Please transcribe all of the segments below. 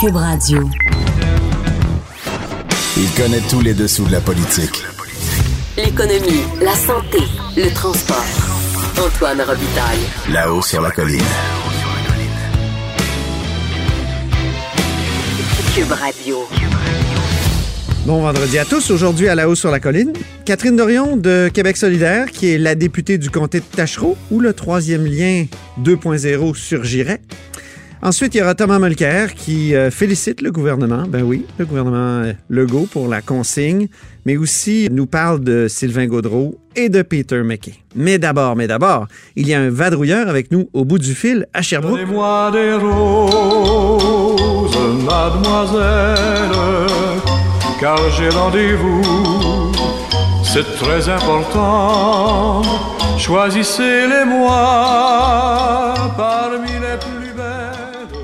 Cube Radio. Il connaît tous les dessous de la politique. L'économie, la santé, le transport. Antoine Robitaille. Là-haut sur la colline. Cube Radio. Bon vendredi à tous. Aujourd'hui, à la hausse sur la colline, Catherine Dorion de Québec solidaire, qui est la députée du comté de Tachereau, où le troisième lien 2.0 surgirait. Ensuite, il y aura Thomas Mulcair qui euh, félicite le gouvernement, ben oui, le gouvernement euh, Legault pour la consigne, mais aussi nous parle de Sylvain Gaudreau et de Peter McKay. Mais d'abord, mais d'abord, il y a un vadrouilleur avec nous au bout du fil à Sherbrooke. Donnez-moi des roses, mademoiselle, car j'ai rendez-vous. C'est très important. Choisissez-les moi parmi.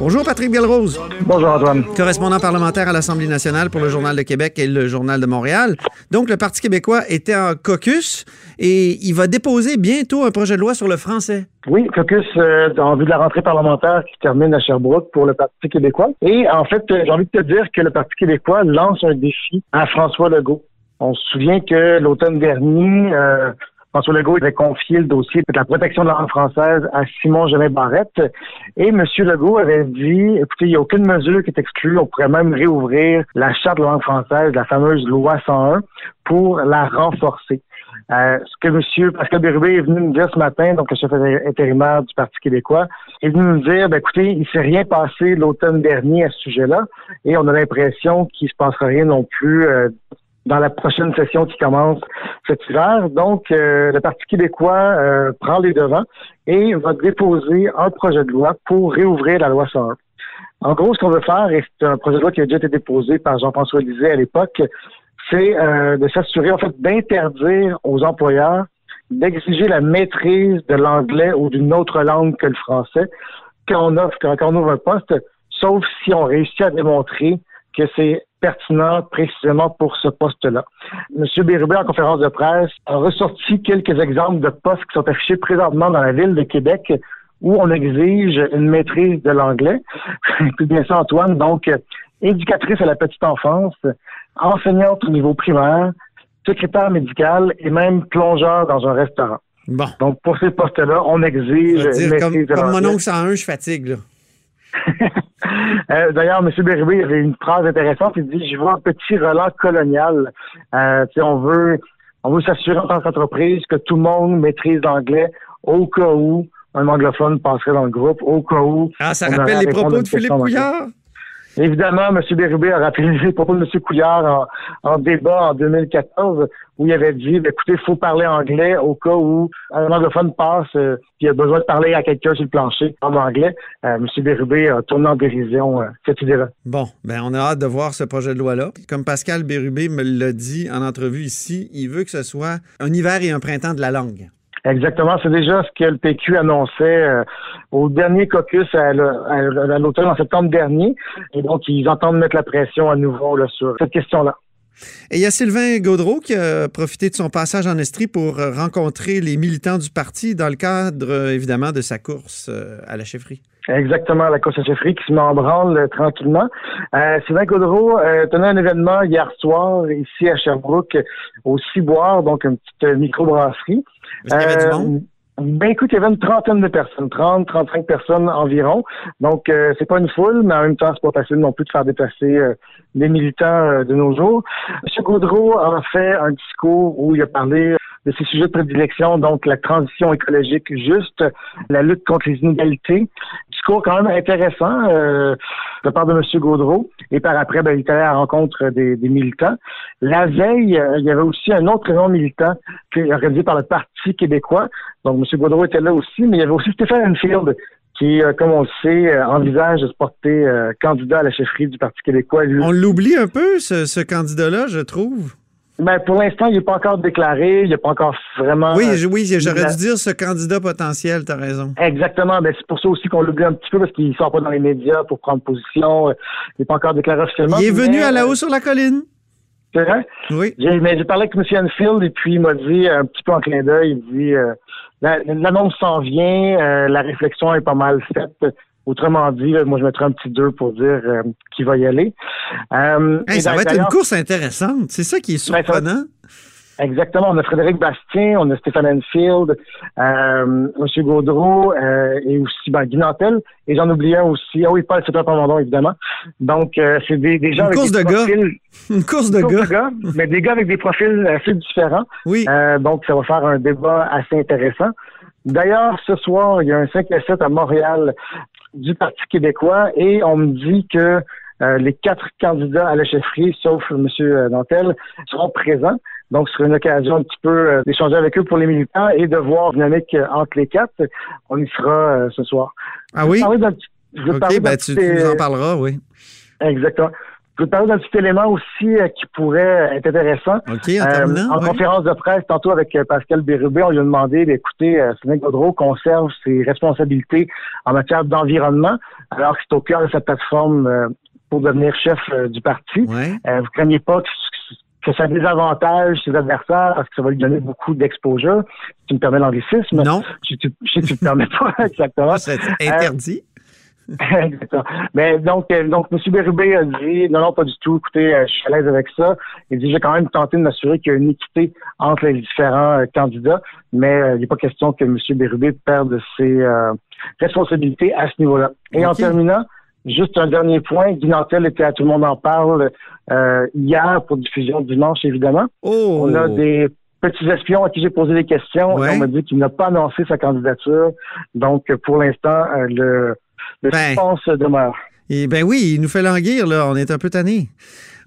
Bonjour Patrick Belrose, Bonjour Antoine. correspondant parlementaire à l'Assemblée nationale pour le Journal de Québec et le Journal de Montréal. Donc, le Parti québécois était en caucus et il va déposer bientôt un projet de loi sur le français. Oui, caucus euh, en vue de la rentrée parlementaire qui termine à Sherbrooke pour le Parti québécois. Et en fait, euh, j'ai envie de te dire que le Parti québécois lance un défi à François Legault. On se souvient que l'automne dernier, euh, François Legault avait confié le dossier de la protection de la langue française à Simon Jeannet Barrette. Et M. Legault avait dit, écoutez, il n'y a aucune mesure qui est exclue. On pourrait même réouvrir la charte de la langue française, la fameuse loi 101, pour la renforcer. Euh, ce que M. Pascal Bérubé est venu nous dire ce matin, donc le chef intérimaire du Parti québécois, est venu nous dire, ben, écoutez, il s'est rien passé l'automne dernier à ce sujet-là, et on a l'impression qu'il se passera rien non plus euh, dans la prochaine session qui commence cet hiver. Donc, euh, le Parti québécois euh, prend les devants et va déposer un projet de loi pour réouvrir la loi 101. En gros, ce qu'on veut faire, et c'est un projet de loi qui a déjà été déposé par Jean-François Lisée à l'époque, c'est euh, de s'assurer, en fait, d'interdire aux employeurs d'exiger la maîtrise de l'anglais ou d'une autre langue que le français quand on offre, quand on ouvre un poste, sauf si on réussit à démontrer que c'est pertinent précisément pour ce poste-là. Monsieur Bérubé, en conférence de presse, a ressorti quelques exemples de postes qui sont affichés présentement dans la ville de Québec où on exige une maîtrise de l'anglais. Puis bien ça, Antoine, donc éducatrice à la petite enfance, enseignante au niveau primaire, secrétaire médical et même plongeur dans un restaurant. Bon. Donc pour ces postes-là, on exige dire, comme, comme mon oncle 101, je fatigue, là. Euh, D'ailleurs, M. Bérubé avait une phrase intéressante. Il dit Je vois un petit relent colonial. Euh, on veut on veut s'assurer en tant qu'entreprise que tout le monde maîtrise l'anglais au cas où un anglophone passerait dans le groupe, au cas où. Ah, ça rappelle les propos de Philippe. Couillard? Évidemment, M. Bérubé a rappelé les propos de M. Couillard en, débat en 2014 où il avait dit, écoutez, il faut parler anglais au cas où un anglophone passe euh, il a besoin de parler à quelqu'un sur le plancher en anglais. Euh, M. Bérubé a tourné en dérision euh, cette idée-là. Bon, ben on a hâte de voir ce projet de loi-là. Comme Pascal Bérubé me l'a dit en entrevue ici, il veut que ce soit un hiver et un printemps de la langue. Exactement, c'est déjà ce que le PQ annonçait euh, au dernier caucus à, l'automne en septembre dernier. Et donc, ils entendent mettre la pression à nouveau là, sur cette question-là. Et il y a Sylvain Gaudreau qui a profité de son passage en Estrie pour rencontrer les militants du parti dans le cadre, évidemment, de sa course euh, à la chefferie. Exactement, la course à chefferie qui se met en branle euh, tranquillement. Euh, Sylvain Gaudreau euh, tenait un événement hier soir ici à Sherbrooke au Ciboire, donc une petite microbrasserie. Euh? Ben écoute, il y avait une trentaine de personnes, 30, 35 personnes environ. Donc euh, c'est pas une foule, mais en même temps, c'est pas facile non plus de faire déplacer euh, les militants euh, de nos jours. M. Gaudreau a fait un discours où il a parlé de ses sujets de prédilection, donc la transition écologique juste, la lutte contre les inégalités. Discours quand même intéressant euh, de part de M. Gaudreau. Et par après, ben, il est allé à la rencontre des, militants. La veille, euh, il y avait aussi un autre événement militant qui est organisé par le Parti québécois. Donc, M. Gaudreau était là aussi, mais il y avait aussi Stéphane Enfield qui, euh, comme on le sait, euh, envisage de se porter candidat à la chefferie du Parti québécois. Lui, On l'oublie un peu, ce candidat-là, je trouve. Ben, pour l'instant, il n'est pas encore déclaré, il n'est pas encore vraiment... Oui, euh, je- oui, j'aurais la- dû dire ce candidat potentiel, t'as raison. Exactement. Ben, c'est pour ça aussi qu'on l'oublie un petit peu parce qu'il ne sort pas dans les médias pour prendre position. euh, Il n'est pas encore déclaré officiellement. Il est venu mais, à la euh, haut sur la colline. C'est vrai? Oui. J'ai, mais j'ai parlé avec M. Enfield et puis il m'a dit, un petit peu en clin d'œil, il dit euh, la- l'annonce s'en vient, euh, la réflexion est pas mal faite. Autrement dit, moi, je mettrais un petit 2 pour dire qui va y aller. ça va être une course intéressante. C'est ça qui est ben, surprenant. Exactement. On a Frédéric Bastien, on a Stéphane Enfield, euh, M. Gaudreau euh, et aussi ben, Guy Nantel. Et j'en oublie un aussi. Ah oui, Paul c'est Pamandon, évidemment. Donc, euh, c'est des, des gens Une avec des de profils... Gars. Une course de, course gars. de gars. mais des gars avec des profils assez différents. Oui. Euh, donc, ça va faire un débat assez intéressant. D'ailleurs, ce soir, il y a un 5 à 7 à Montréal du Parti québécois et on me dit que euh, les quatre candidats à la chefferie, sauf M. Nantel, seront présents. Donc, ce sera une occasion un petit peu euh, d'échanger avec eux pour les militants et de voir dynamique euh, entre les quatre. On y sera ce soir. Ah oui? OK, ben, tu, nous en parleras, oui. Exactement. Je vais te parler d'un petit élément aussi qui pourrait être intéressant. OK, en En conférence de presse, tantôt avec Pascal Bérubé, on lui a demandé d'écouter euh, Sénèque Gaudreau conserve ses responsabilités en matière d'environnement, alors que c'est au cœur de sa plateforme pour devenir chef du parti. Ouais. vous craignez pas que que ça désavantage ses adversaires parce que ça va lui donner beaucoup d'exposure. Tu me permets l'anglicisme? Non. Je, tu me permets pas, exactement. C'est interdit. Euh. Mais donc, euh, donc, M. Bérubé a dit non, non, pas du tout. Écoutez, euh, je suis à l'aise avec ça. Il dit j'ai quand même tenté de m'assurer qu'il y a une équité entre les différents euh, candidats, mais il n'est pas question que M. Bérubé perde ses responsabilités à ce niveau-là. Et en terminant, Juste un dernier point, Guy Nantel était à Tout le monde en parle euh, hier pour diffusion dimanche, évidemment. Oh. On a des petits espions à qui j'ai posé des questions. on m'a dit qu'il n'a pas annoncé sa candidature. Donc, pour l'instant, euh, le, le ben. demeure. Et ben oui, il nous fait languir, là. On est un peu tanné.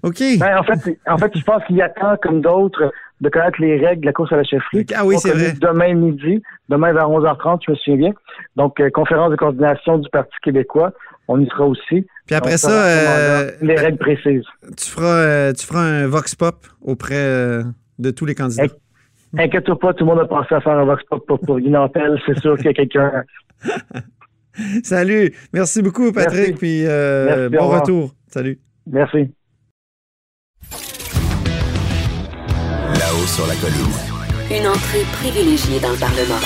OK. Ben, en fait, en fait, je pense qu'il attend, comme d'autres, de connaître les règles de la course à la chefferie. Ah oui, c'est vrai. Demain midi, demain vers 11h30, je me souviens bien. Donc, euh, conférence de coordination du Parti québécois on y sera aussi. Puis après ça, euh, les règles précises. Tu feras, euh, tu feras un vox pop auprès de tous les candidats. Inquiète-toi pas, tout le monde a pensé à faire un vox pop pour, pour C'est sûr qu'il y a quelqu'un. Salut. Merci beaucoup, Patrick. Puis bon retour. Salut. Merci. Là-haut sur la colline. Une entrée privilégiée dans le Parlement.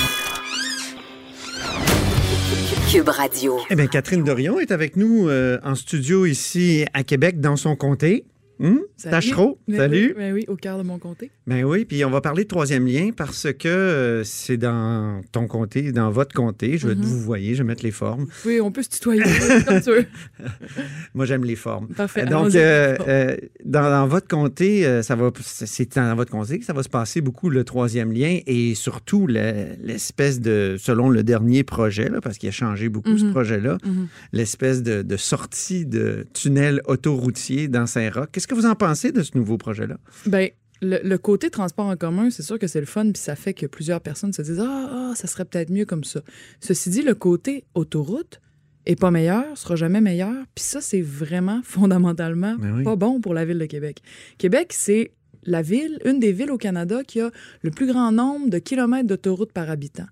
Cube Radio. Eh bien, Catherine Dorion est avec nous euh, en studio ici à Québec, dans son comté. Hum? Tachereau, salut. Ben oui, au cœur de mon comté. Ben oui, puis on va parler de troisième lien parce que euh, c'est dans ton comté, dans votre comté. Je vais mm-hmm. vous voyez, je vais mettre les formes. Oui, on peut se tutoyer comme tu veux. Moi, j'aime les formes. Parfait. Donc, euh, euh, dans, votre comté, ça va, c'est dans votre comté que ça va se passer beaucoup le troisième lien et surtout l'espèce de, selon le dernier projet, là, parce qu'il a changé beaucoup ce mm-hmm. projet-là, mm-hmm. l'espèce de, de, sortie de tunnel autoroutier dans Saint-Roch. Qu'est-ce que vous en pensez de ce nouveau projet-là? Bien, le, côté transport en commun, c'est sûr que c'est le fun, puis ça fait que plusieurs personnes se disent ah, ah, ça serait peut-être mieux comme ça. Ceci dit, le côté autoroute est pas meilleur, sera jamais meilleur, puis ça, c'est vraiment fondamentalement ben pas bon pour la ville de Québec. Québec, c'est la ville, une des villes au Canada qui a le plus grand nombre de kilomètres d'autoroute par habitant.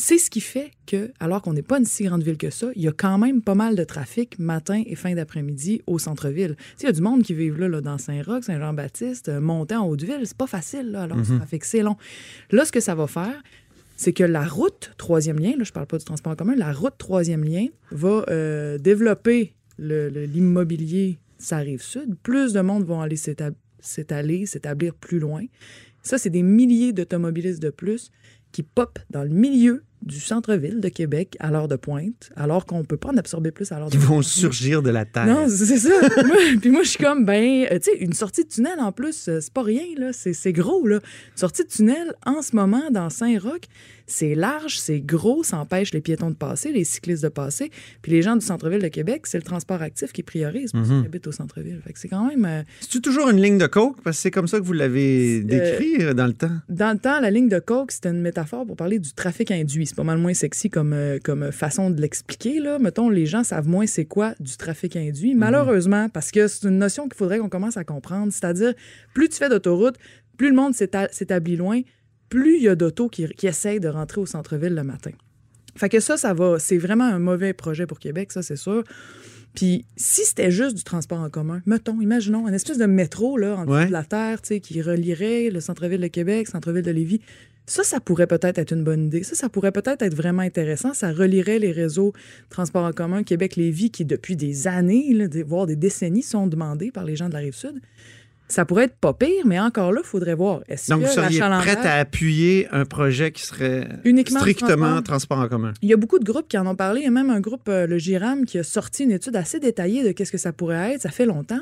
C'est ce qui fait que, alors qu'on n'est pas une si grande ville que ça, il y a quand même pas mal de trafic matin et fin d'après-midi au centre-ville. Il y a du monde qui vit là, dans Saint-Roch, Saint-Jean-Baptiste, euh, monter en Haute-Ville, c'est pas facile, là, alors le trafic, c'est long. Là, ce que ça va faire, c'est que la route troisième lien, là, je parle pas du transport en commun, la route troisième lien va euh, développer l'immobilier, ça arrive sud. Plus de monde vont aller s'étaler, s'établir plus loin. Ça, c'est des milliers d'automobilistes de plus qui popent dans le milieu du centre-ville de Québec à l'heure de pointe, alors qu'on peut pas en absorber plus à l'heure de pointe. Ils vont surgir de la terre. Non, c'est ça. puis moi, je suis comme, ben, euh, tu sais, une sortie de tunnel en plus, euh, c'est pas rien, là. C'est gros, là. Une sortie de tunnel en ce moment dans Saint-Roch, c'est large, c'est gros, ça empêche les piétons de passer, les cyclistes de passer. Puis les gens du centre-ville de Québec, c'est le transport actif qui priorise pour ceux qui mhm. habitent au centre-ville. C'est quand même. Euh, C'est-tu toujours une ligne de coke? Parce que c'est comme ça que vous l'avez décrit dans le temps. Dans le temps, la ligne de coke, c'était une métaphore pour parler du trafic induit. C'est pas mal moins sexy comme, euh, comme façon de l'expliquer. Là. Mettons, les gens savent moins c'est quoi du trafic induit. Mhm. Malheureusement, parce que c'est une notion qu'il faudrait qu'on commence à comprendre. C'est-à-dire, plus tu fais d'autoroute, plus le monde s'établit loin, plus il y a d'autos qui, qui essayent de rentrer au centre-ville le matin. Fait que ça, ça va. C'est vraiment un mauvais projet pour Québec, ça, c'est sûr. Puis si c'était juste du transport en commun, mettons, imaginons, une espèce de métro là, en dessous de la terre, tu sais, qui relierait le centre-ville de Québec, centre-ville de Lévis, Ça, ça pourrait peut-être être une bonne idée. Ça, ça pourrait peut-être être vraiment intéressant. Ça relierait les réseaux transport en commun Québec-Lévis qui, depuis des années, là, voire des décennies, sont demandés par les gens de la Rive-Sud. Ça pourrait être pas pire, mais encore là, il faudrait voir. Est-ce Donc, que vous seriez prête à appuyer un projet qui serait Uniquement strictement transport? transport en commun? Il y a beaucoup de groupes qui en ont parlé. Il y a même un groupe, euh, le GIRAM, qui a sorti une étude assez détaillée de qu'est-ce que ça pourrait être. Ça fait longtemps.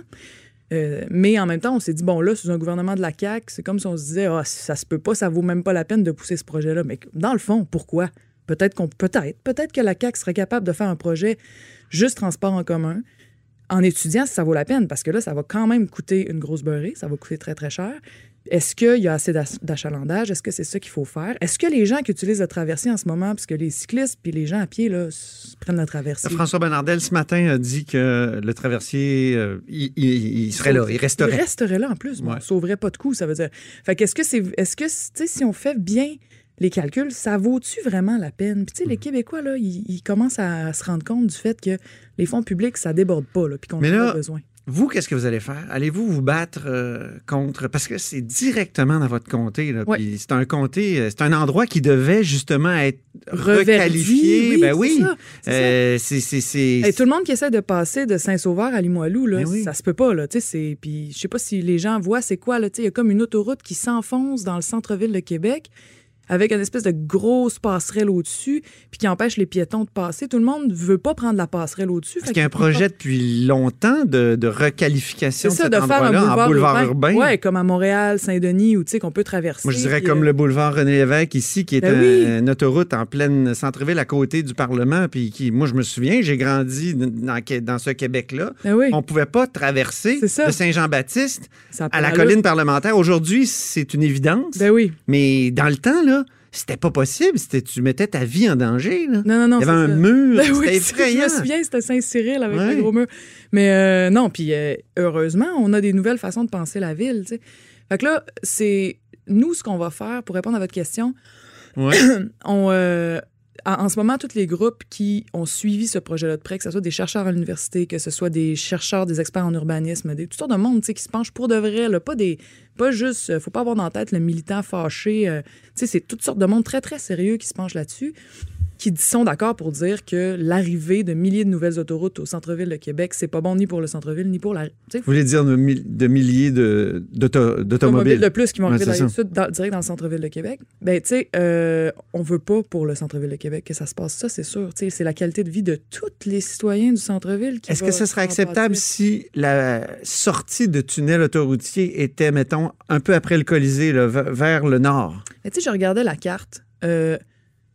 Euh, mais en même temps, on s'est dit, bon, là, sous un gouvernement de la CAQ, c'est comme si on se disait, ah, ça se peut pas, ça vaut même pas la peine de pousser ce projet-là. Mais dans le fond, pourquoi? Peut-être qu'on peut-être, peut-être que la CAQ serait capable de faire un projet juste transport en commun en étudiant si ça vaut la peine, parce que là, ça va quand même coûter une grosse beurrée, ça va coûter très, très cher. Est-ce qu'il y a assez d'ach- d'achalandage? Est-ce que c'est ça qu'il faut faire? Est-ce que les gens qui utilisent le traversier en ce moment, puisque les cyclistes puis les gens à pied là, prennent le traversier? François Bernardel, ce matin, a dit que le traversier, euh, il, il- il serait là, il Il resterait. resterait là en plus. Bon, Ouais. Sauverait pas de coûts, ça veut dire. Fait qu'est-ce que c'est. Est-ce que, tu sais, si on fait bien les calculs, ça vaut-tu vraiment la peine? Puis, tu sais, les Québécois, là, ils, ils commencent à se rendre compte du fait que les fonds publics, ça déborde pas, là, puis qu'on en a besoin. Vous, qu'est-ce que vous allez faire? Allez-vous vous battre euh, contre... Parce que c'est directement dans votre comté. Là, Ouais. puis c'est un comté, euh, c'est un endroit qui devait justement être Reverdi, requalifié. oui, ben oui. ça, c'est ça. Euh, Hey, tout le monde qui essaie de passer de Saint-Sauveur à Limoilou, là, Ben oui. ça se peut pas. Là, tu sais, c'est- puis je sais pas si les gens voient c'est quoi. là, tu sais, Il y a comme une autoroute qui s'enfonce dans le centre-ville de Québec avec une espèce de grosse passerelle au-dessus puis qui empêche les piétons de passer. Tout le monde veut pas prendre la passerelle au-dessus. Parce qu'il y a un projet depuis longtemps de, de requalification de ça, cet de faire un boulevard, en boulevard urbain. Ouais, comme à Montréal, Saint-Denis, où tu sais qu'on peut traverser. Moi, je dirais comme euh, le boulevard René Lévesque ici, qui est Ben un- oui. une autoroute en pleine centre-ville à côté du Parlement. Puis qui, moi, je me souviens, j'ai grandi dans, dans ce Québec-là. Ben oui, On pouvait pas traverser de Saint-Jean-Baptiste à la colline parlementaire. Aujourd'hui, c'est une évidence. Ben oui. Mais dans le temps, là, c'était pas possible. Tu mettais ta vie en danger. Là. Non, non, non. Il y avait un ça. mur. Ben oui, c'était effrayant. Je me souviens, c'était Saint-Cyril avec Ouais. le gros mur. Mais euh, non, puis euh, heureusement, on a des nouvelles façons de penser la ville. tu sais. Fait que là, c'est nous ce qu'on va faire pour répondre à votre question. Ouais. On, euh, en, ce moment, tous les groupes qui ont suivi ce projet-là de près, que ce soit des chercheurs à l'université, que ce soit des chercheurs, des experts en urbanisme, des, toutes sortes de monde qui se penchent pour de vrai, là, pas des, pas juste, euh, faut pas avoir dans la tête le militant fâché. euh, c'est toutes sortes de monde très très sérieux qui se penchent là-dessus qui sont d'accord pour dire que l'arrivée de milliers de nouvelles autoroutes au centre-ville de Québec, c'est pas bon ni pour le centre-ville, ni pour la. Vous voulez dire de, milliers d'automobiles. de plus qui vont Ouais, arriver c'est dans direct dans le centre-ville de Québec. Ben, tu sais, euh, on veut pas pour le centre-ville de Québec que ça se passe ça, c'est sûr. C'est la qualité de vie de tous les citoyens du centre-ville qui Est-ce que ce serait acceptable si la sortie de tunnel autoroutier était, mettons, un peu après le Colisée, là, vers le nord? Mais tu sais, je regardais la carte. Euh,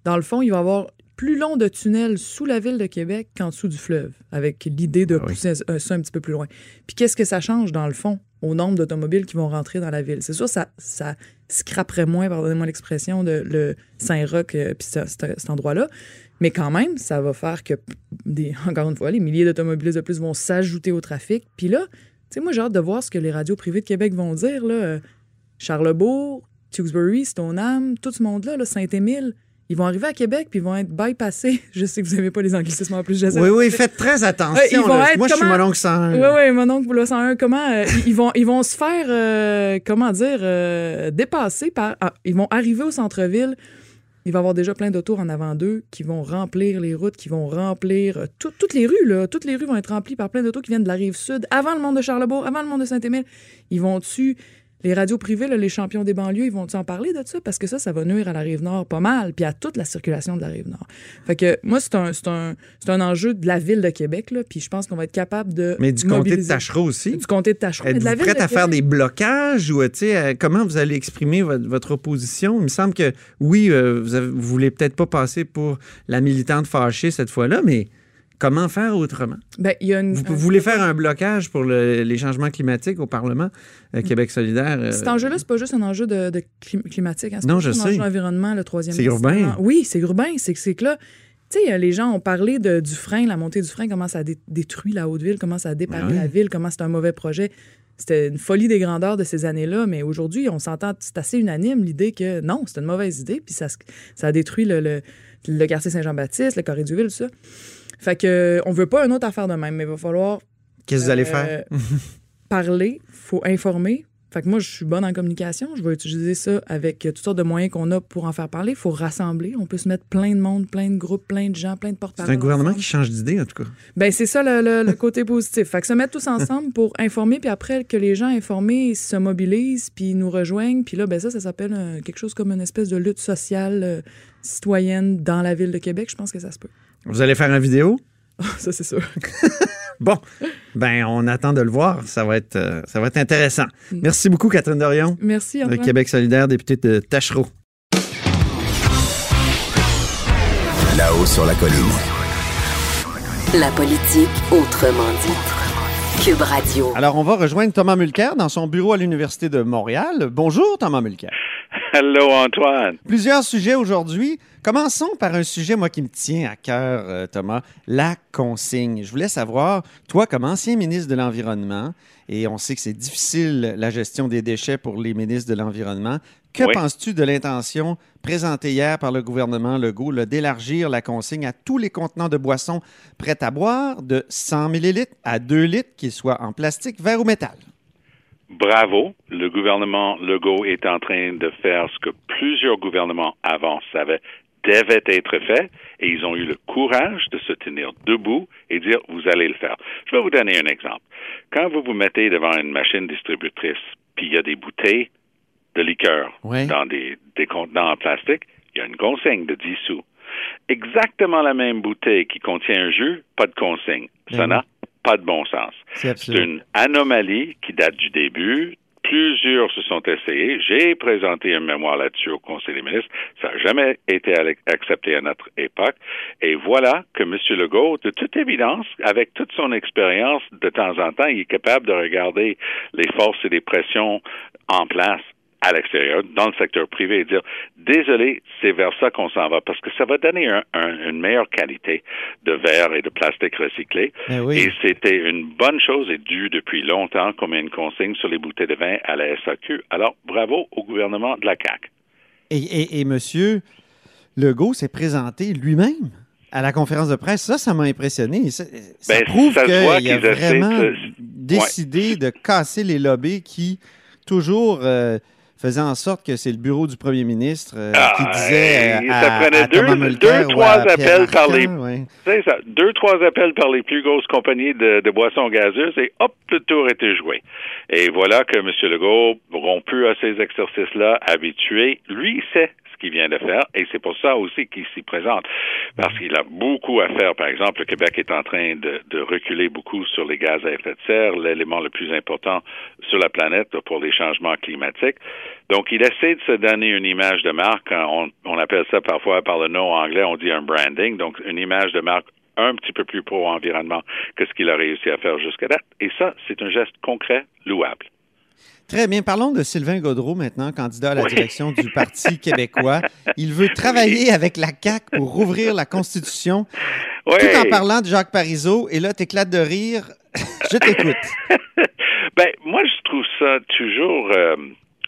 dans le fond, il va y avoir plus long de tunnels sous la ville de Québec qu'en dessous du fleuve, avec l'idée de Ah oui. pousser un- ça un petit peu plus loin. Puis qu'est-ce que ça change, dans le fond, au nombre d'automobiles qui vont rentrer dans la ville? C'est sûr, ça, ça scraperait moins, pardonnez-moi l'expression, de le Saint-Roch, euh, puis ce- ce- cet endroit-là. Mais quand même, ça va faire que, des, encore une fois, les milliers d'automobilistes de plus vont s'ajouter au trafic. Puis là, tu sais, moi, j'ai hâte de voir ce que les radios privées de Québec vont dire. Là. Euh, Charlebourg, Tewksbury, Stoneham, tout ce monde-là, là, Saint-Émile, ils vont arriver à Québec puis ils vont être bypassés. Je sais que vous n'avez pas les anglicismes en plus. je sais. Oui, oui, faites très attention. Ils vont être Moi, je suis mon oncle sans... Oui, oui, mon oncle Boulot 101, comment euh, ils, vont, ils vont se faire, euh, comment dire, euh, dépasser par. ah, ils vont arriver au centre-ville. Il va y avoir déjà plein d'autos en avant d'eux qui vont remplir les routes, qui vont remplir tout- toutes les rues. Là. Toutes les rues vont être remplies par plein d'autos qui viennent de la rive sud, avant le monde de Charlebourg, avant le monde de Saint-Émile. Ils vont-tu, les radios privées, là, les champions des banlieues, ils vont-tu en parler de ça? Parce que ça, ça va nuire à la rive nord pas mal, puis à toute la circulation de la rive nord. Fait que moi, c'est un, c'est un, un enjeu de la ville de Québec, là, puis je pense qu'on va être capable de. Mais du comté de mobiliser- Tachereau aussi. du comté de Tachereau. mais de la Êtes-vous prête de à faire des blocages ou, tu sais, euh, comment vous allez exprimer votre, votre opposition? Il me semble que, oui, euh, vous, avez, vous voulez peut-être pas passer pour la militante fâchée cette fois-là, mais comment faire autrement? Ben, il y a une, Vous un- voulez faire un blocage pour le- les changements climatiques au Parlement, euh, Québec solidaire? euh, Cet enjeu-là, c'est pas juste un enjeu de, de clim- climatique. hein, c'est Non, je un sais. d'environnement, le troisième. C'est urbain. Oui, c'est urbain. C'est que c'est là, tu sais, les gens ont parlé de, du frein, la montée du frein, comment ça dé- détruit la haute ville, comment ça a Ouais. la ville, comment c'est un mauvais projet. C'était une folie des grandeurs de ces années-là, mais aujourd'hui, on s'entend, c'est assez unanime l'idée que non, c'est une mauvaise idée, puis ça, a détruit le, le, le quartier Saint-Jean-Baptiste, le Corée du Ville, tout ça. Fait que on veut pas une autre affaire de même, mais il va falloir Qu'est-ce que vous allez euh, faire? parler, faut informer, Fait que moi, je suis bonne en communication. Je vais utiliser ça avec euh, toutes sortes de moyens qu'on a pour en faire parler. Il faut rassembler. On peut se mettre plein de monde, plein de groupes, plein de gens, plein de porte-parole. C'est un gouvernement ensemble. qui change d'idée, en tout cas. Ben, c'est ça le, le- le côté positif. Fait que se mettre tous ensemble pour informer, puis après que les gens informés se mobilisent, puis nous rejoignent, puis là, ben ça, ça s'appelle euh, quelque chose comme une espèce de lutte sociale euh, citoyenne dans la ville de Québec. Je pense que ça se peut. Vous allez faire une vidéo? ça, c'est sûr. Bon, ben on attend de le voir. Ça va être, euh, ça va être intéressant. Merci beaucoup, Catherine Dorion, Merci, de Antoine. Québec solidaire, députée de Tachereau. Là-haut sur la colline. La politique autrement dit. Cube Radio. Alors, on va rejoindre Thomas Mulcair dans son bureau à l'Université de Montréal. Bonjour, Thomas Mulcair. Hello, Antoine. Plusieurs sujets aujourd'hui. Commençons par un sujet, moi, qui me tient à cœur, euh, Thomas, la consigne. Je voulais savoir, toi, comme ancien ministre de l'Environnement, et on sait que c'est difficile la gestion des déchets pour les ministres de l'Environnement, que Oui. penses-tu de l'intention présentée hier par le gouvernement Legault d'élargir la consigne à tous les contenants de boissons prêts à boire de 100 millilitres à 2 litres, qu'ils soient en plastique, verre ou métal? Bravo. Le gouvernement Legault est en train de faire ce que plusieurs gouvernements avant savaient devait être fait et ils ont eu le courage de se tenir debout et dire vous allez le faire. Je vais vous donner un exemple. Quand vous vous mettez devant une machine distributrice, puis il y a des bouteilles de liqueur dans des, des contenants en plastique, il y a une consigne de 10 sous. Exactement la même bouteille qui contient un jus, pas de consigne. Ça Ben n'a pas de bon sens. C'est une anomalie qui date du début. Plusieurs se sont essayés. J'ai présenté un mémoire là-dessus au Conseil des ministres. Ça n'a jamais été accepté à notre époque. Et voilà que M. Legault, de toute évidence, avec toute son expérience, de temps en temps, il est capable de regarder les forces et les pressions en place à l'extérieur, dans le secteur privé, et dire désolé, c'est vers ça qu'on s'en va, parce que ça va donner un- un- une meilleure qualité de verre et de plastique recyclé. Ben oui. Et c'était une bonne chose et due depuis longtemps comme une consigne sur les bouteilles de vin à la SAQ. Alors, bravo au gouvernement de la CAQ. Et, et, et M. Legault s'est présenté lui-même à la conférence de presse. Ça, ça m'a impressionné. Ça, ça Ben, prouve qu'il a essaient vraiment décidé de casser les lobbies qui, toujours, euh, faisaient en sorte que c'est le bureau du premier ministre euh, Ah, qui disait euh, à, ça prenait à deux- Mulcair trois appels par les- ouais. Ça. Deux, trois appels par les plus grosses compagnies de, de boissons gazeuses et hop, le tour était joué. Et voilà que M. Legault, rompu à ces exercices-là, habitué, lui, sait qu'il vient de faire et c'est pour ça aussi qu'il s'y présente. Parce qu'il a beaucoup à faire. Par exemple, le Québec est en train de, reculer beaucoup sur les gaz à effet de serre, l'élément le plus important sur la planète pour les changements climatiques. Donc, il essaie de se donner une image de marque. On, on appelle ça parfois par le nom anglais, on dit un branding. Donc, une image de marque un petit peu plus pro-environnement que ce qu'il a réussi à faire jusqu'à date. Et ça, c'est un geste concret, louable. Très bien. Parlons de Sylvain Gaudreau maintenant, candidat à la Oui. direction du Parti québécois. Il veut travailler avec la CAQ pour rouvrir la Constitution, Oui. tout en parlant de Jacques Parizeau. Et là, t'éclates de rire. Je t'écoute. ben, moi, je trouve ça toujours euh,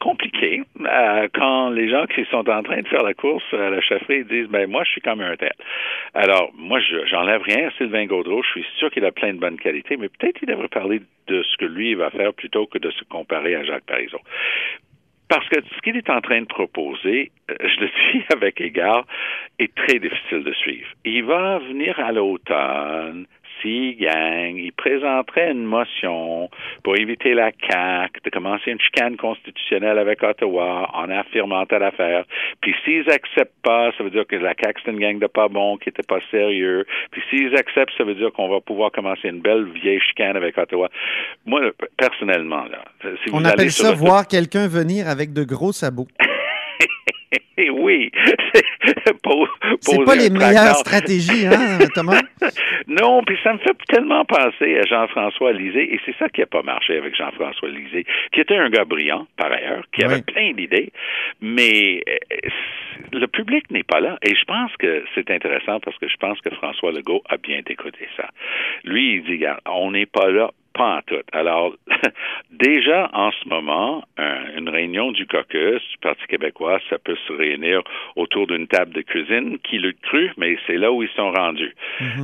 compliqué euh, quand les gens qui sont en train de faire la course à la chefferie disent ben moi je suis comme un tel. Alors moi je j'enlève rien à Sylvain Gaudreau, je suis sûr qu'il a plein de bonnes qualités, mais peut-être qu'il devrait parler de ce que lui il va faire plutôt que de se comparer à Jacques Parizeau. Parce que ce qu'il est en train de proposer, euh, je le dis avec égard, est très difficile de suivre. Il va venir à l'automne, gagne, il présenterait une motion pour éviter la CAQ de commencer une chicane constitutionnelle avec Ottawa en affirmant telle affaire. Puis s'ils acceptent pas, ça veut dire que la CAQ c'est une gang de pas bons qui était pas sérieux. Puis s'ils acceptent, ça veut dire qu'on va pouvoir commencer une belle vieille chicane avec Ottawa. Moi, personnellement, là, si vous On allez appelle ça voir quelqu'un venir avec de gros sabots. Eh oui, C'est pas les meilleures stratégies, hein, Thomas? Non, puis ça me fait tellement penser à Jean-François Lisée, et c'est ça qui n'a pas marché avec Jean-François Lisée, qui était un gars brillant, par ailleurs, qui avait Oui. plein d'idées, mais euh, le public n'est pas là. Et je pense que c'est intéressant parce que je pense que François Legault a bien écouté ça. Lui, il dit, on n'est pas là pas en tout. Alors, déjà en ce moment, un- une réunion du caucus du Parti québécois, ça peut se réunir autour d'une table de cuisine. Qui le cru, mais c'est là où ils sont rendus.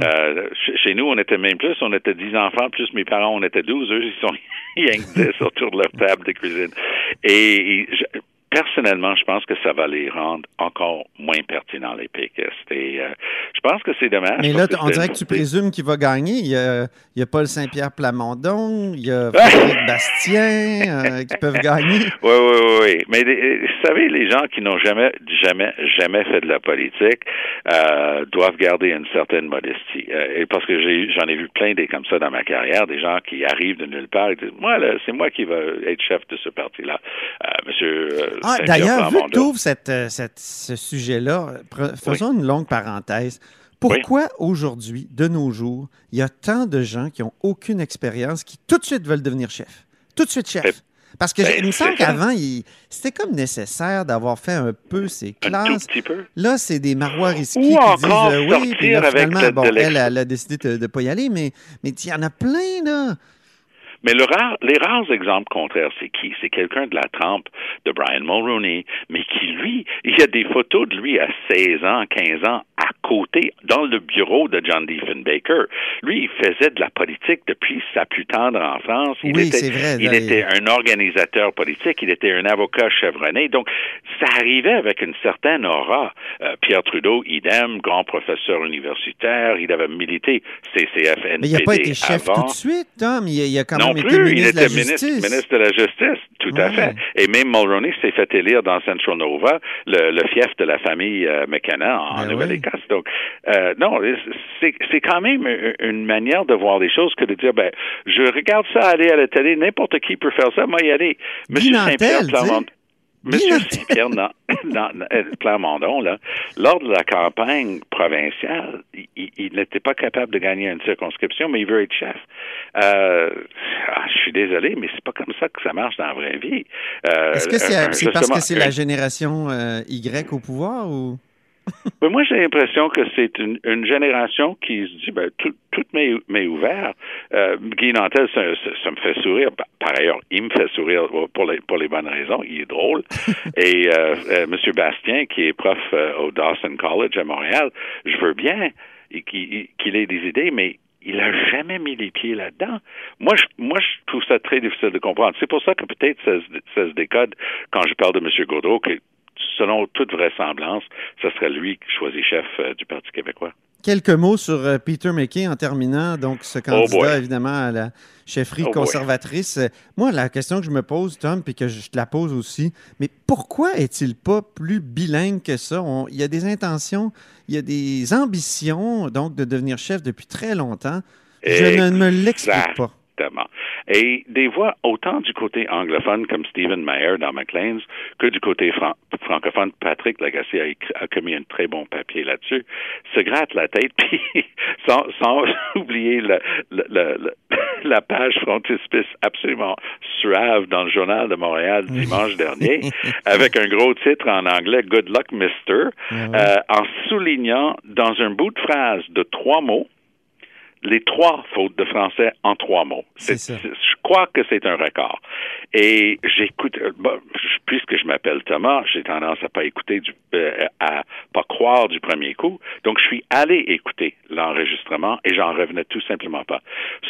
Euh, ch- chez nous, on était même plus, on était 10 enfants, plus mes parents, on était 12. Eux, ils sont rien que 10 autour de leur table de cuisine. Et, et je- personnellement, je pense que ça va les rendre encore moins pertinents, les péquistes. Et euh, je pense que c'est dommage. Mais là, on dirait que tu présumes qu'il va gagner. Il y a, il y a Paul Saint-Pierre Plamondon, il y a Frédéric Bastien euh, qui peuvent gagner. Oui, oui, oui, oui. Mais euh, vous savez, les gens qui n'ont jamais, jamais, jamais fait de la politique euh, doivent garder une certaine modestie. Euh, et parce que j'ai, j'en ai vu plein des comme ça dans ma carrière, des gens qui arrivent de nulle part et disent, moi, là, c'est moi qui vais être chef de ce parti-là. Euh, monsieur Ah, D'ailleurs, vu que tu ouvres cette, euh, cette- ce sujet-là, faisons une longue parenthèse. Pourquoi aujourd'hui, de nos jours, il y a tant de gens qui n'ont aucune expérience qui tout de suite veulent devenir chef? Tout de suite chef. Ben, Parce que ben, il me semble qu'avant, c'était comme nécessaire d'avoir fait un peu ses un tout classes. petit peu. Là, c'est des marois risqués Ou qui encore disent euh, oui, puis là, avec finalement, bon, elle, a décidé de ne pas y aller, mais mais il y en a plein, là. Mais le rare, les rares exemples contraires, c'est qui? C'est quelqu'un de la trempe de Brian Mulroney, mais qui, lui, il y a des photos de lui à 16 ans, 15 ans, à côté, dans le bureau de John Diefenbaker. Lui, il faisait de la politique depuis sa plus tendre enfance. Il Oui, était, c'est vrai, Il était un organisateur politique, il était un avocat chevronné. Donc, ça arrivait avec une certaine aura. Euh, Pierre Trudeau, idem, grand professeur universitaire, il avait milité CCFNPD Mais il n'a pas été chef avant. tout de suite, Tom. Il, il a quand Non été plus, il était ministre, ministre de la Justice, tout à fait. Et même Mulroney s'est fait élire dans Central Nova, le, le fief de la famille euh, McKenna en Ben Nouvelle-Écosse. Donc, euh, non, c'est quand même une- manière de voir les choses que de dire, ben, je regarde ça aller à la télé, n'importe qui peut faire ça, moi y aller. Monsieur Saint-Pierre Monsieur. Saint-Pierre Nan- Nan- euh, Plamondon, là, lors de la campagne provinciale, il, n'était pas capable de gagner une circonscription, mais il veut être chef. Euh, ah, je suis désolé, mais c'est pas comme ça que ça marche dans la vraie vie. Euh, Est-ce que c'est parce que c'est la génération euh, Y au pouvoir ou? Mais moi, j'ai l'impression que c'est une, une génération qui se dit, ben, tout, tout m'est m'est ouvert. Euh, Guy Nantel, ça, ça- ça me fait sourire. Par- ailleurs, il me fait sourire pour les, pour les bonnes raisons. Il est drôle. Et euh, euh, M. Bastien, qui est prof euh, au Dawson College à Montréal, je veux bien qu'il qu'il ait des idées, mais il n'a jamais mis les pieds là-dedans. Moi je, moi, je trouve ça très difficile de comprendre. C'est pour ça que peut-être ça, se- ça se décode quand je parle de M. Gaudreau, que selon toute vraisemblance, ce serait lui qui choisit chef euh, du Parti québécois. Quelques mots sur euh, Peter McKay en terminant. Donc, ce candidat, boy. évidemment, à la chefferie Oh conservatrice. Moi, la question que je me pose, Tom, puis que je te la pose aussi, mais pourquoi est-il pas plus bilingue que ça? On- il y a des intentions, il y a des ambitions, donc, de devenir chef depuis très longtemps. Je ne me l'explique pas. Et des voix autant du côté anglophone comme Stephen Mayer dans McLean's que du côté fran- francophone, Patrick Lagacé a, écrit- a commis un très bon papier là-dessus, se gratte la tête, puis sans, sans oublier le- le- le- le- la page frontispice absolument suave dans le journal de Montréal dimanche dernier, avec un gros titre en anglais, Good Luck Mister, euh, en soulignant dans un bout de phrase de trois mots, les trois fautes de français en trois mots. C'est ça. Je crois que c'est un record. Et j'écoute, euh, bon, puisque je m'appelle Thomas, j'ai tendance à pas écouter, du, euh, à pas croire du premier coup. Donc, je suis allé écouter l'enregistrement et j'en revenais tout simplement pas.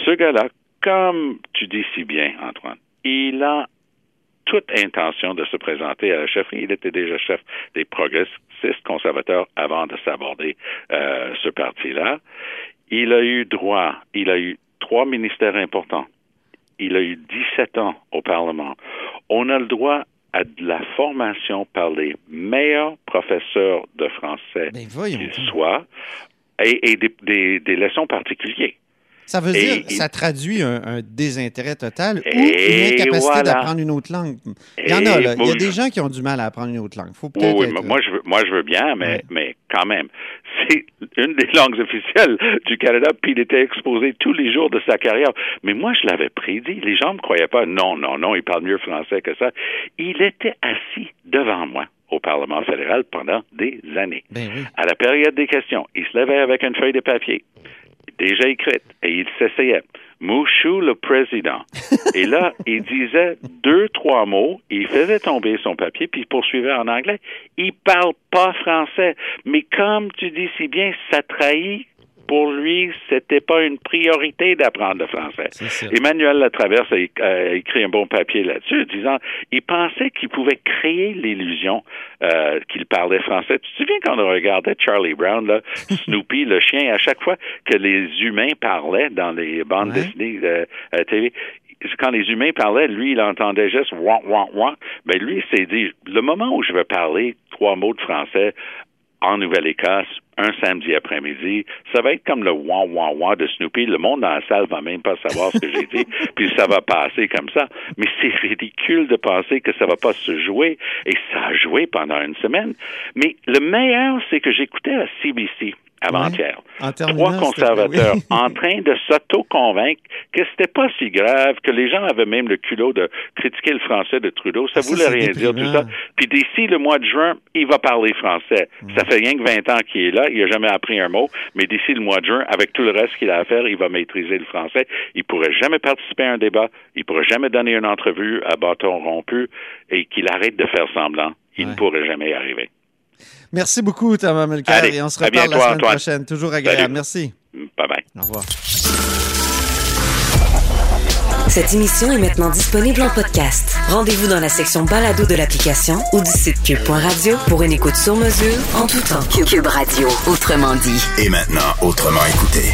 Ce gars-là, comme tu dis si bien, Antoine, il a toute intention de se présenter à la chefferie. Il était déjà chef des progressistes conservateurs avant de s'aborder euh, ce parti-là. Il a eu droit, il a eu trois ministères importants. Il a eu 17 ans au Parlement. On a le droit à de la formation par les meilleurs professeurs de français Ben, qu'ils soient et, et des, des, des leçons particulières. Ça veut Et- dire, et- ça traduit un, un désintérêt total ou une incapacité voilà. d'apprendre une autre langue. Il y en a, là. Il y a des gens qui ont du mal à apprendre une autre langue. Faut Oui, peut-être oui, être, moi je veux, moi je veux bien, mais Ouais. mais quand même, c'est une des langues officielles du Canada, puis il était exposé tous les jours de sa carrière. Mais moi je l'avais prédit, les gens me croyaient pas. Non, non, non, il parle mieux français que ça. Il était assis devant moi au Parlement fédéral pendant des années. Ben oui. À la période des questions, il se levait avec une feuille de papier. Déjà écrite, et il s'essayait. Mouchou le président. Et là, il disait deux, trois mots, il faisait tomber son papier, puis il poursuivait en anglais. Il parle pas français. Mais comme tu dis si bien, ça trahit pour lui, c'était pas une priorité d'apprendre le français. Emmanuel Latraverse a, écrit un bon papier là-dessus, disant il pensait qu'il pouvait créer l'illusion euh, qu'il parlait français. Tu te souviens quand on regardait Charlie Brown, là, Snoopy, le chien, à chaque fois que les humains parlaient dans les bandes dessinées de euh, TV, quand les humains parlaient, lui, il entendait juste wouah, wouah, wouah. Ben, lui, il s'est dit, le moment où je vais parler trois mots de français en Nouvelle-Écosse, un samedi après-midi. Ça va être comme le wah wah wah de Snoopy. Le monde dans la salle va même pas savoir ce que j'ai dit, puis ça va passer comme ça. Mais c'est ridicule de penser que ça va pas se jouer, et ça a joué pendant une semaine. Mais le meilleur, c'est que j'écoutais la CBC avant-hier. Trois conservateurs en train de s'auto-convaincre que c'était pas si grave, que les gens avaient même le culot de critiquer le français de Trudeau. Ça, voulait rien dire, tout ça. Puis d'ici le mois de juin, il va parler français. Ça fait rien que 20 ans qu'il est là. Il a jamais appris un mot. Mais d'ici le mois de juin, avec tout le reste qu'il a à faire, il va maîtriser le français. Il pourrait jamais participer à un débat. Il pourrait jamais donner une entrevue à bâton rompu et qu'il arrête de faire semblant. Il ne pourrait jamais y arriver. Merci beaucoup, Thomas Mulcair. et on se reparle la semaine prochaine. Toujours agréable. Merci. Bye bye. Au revoir. Cette émission est maintenant disponible en podcast. Rendez-vous dans la section balado de l'application ou du site cube.radio pour une écoute sur mesure en tout temps. Cube Radio, autrement dit. Et maintenant, autrement écouté.